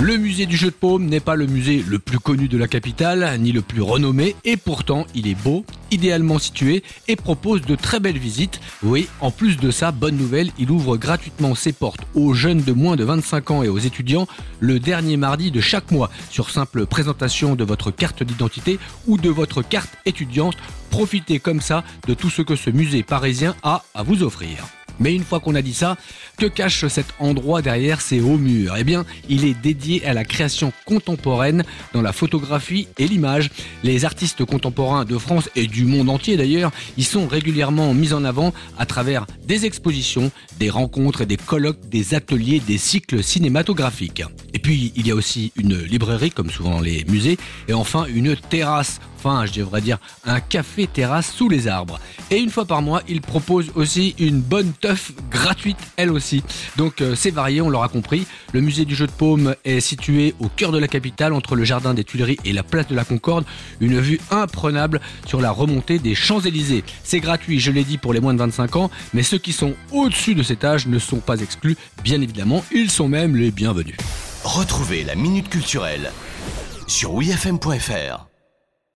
Le musée du jeu de paume n'est pas le musée le plus connu de la capitale, ni le plus renommé, et pourtant il est beau, idéalement situé et propose de très belles visites. Oui, en plus de ça, bonne nouvelle, il ouvre gratuitement ses portes aux jeunes de moins de 25 ans et aux étudiants le dernier mardi de chaque mois sur simple présentation de votre carte d'identité ou de votre carte étudiante. Profitez comme ça de tout ce que ce musée parisien a à vous offrir. Mais une fois qu'on a dit ça, que cache cet endroit derrière ces hauts murs? Eh bien, il est dédié à la création contemporaine dans la photographie et l'image. Les artistes contemporains de France et du monde entier d'ailleurs, ils sont régulièrement mis en avant à travers des expositions, des rencontres et des colloques, des ateliers, des cycles cinématographiques. Puis, il y a aussi une librairie, comme souvent les musées, et enfin une terrasse enfin je devrais dire un café terrasse sous les arbres. Et une fois par mois, il propose aussi une bonne teuf gratuite elle aussi. Donc euh, c'est varié, on l'aura compris. Le musée du jeu de paume est situé au cœur de la capitale, entre le jardin des Tuileries et la place de la Concorde. Une vue imprenable sur la remontée des Champs-Élysées. C'est gratuit, je l'ai dit, pour les moins de 25 ans, mais ceux qui sont au-dessus de cet âge ne sont pas exclus, bien évidemment. Ils sont même les bienvenus. Retrouvez la minute culturelle sur wifm.fr.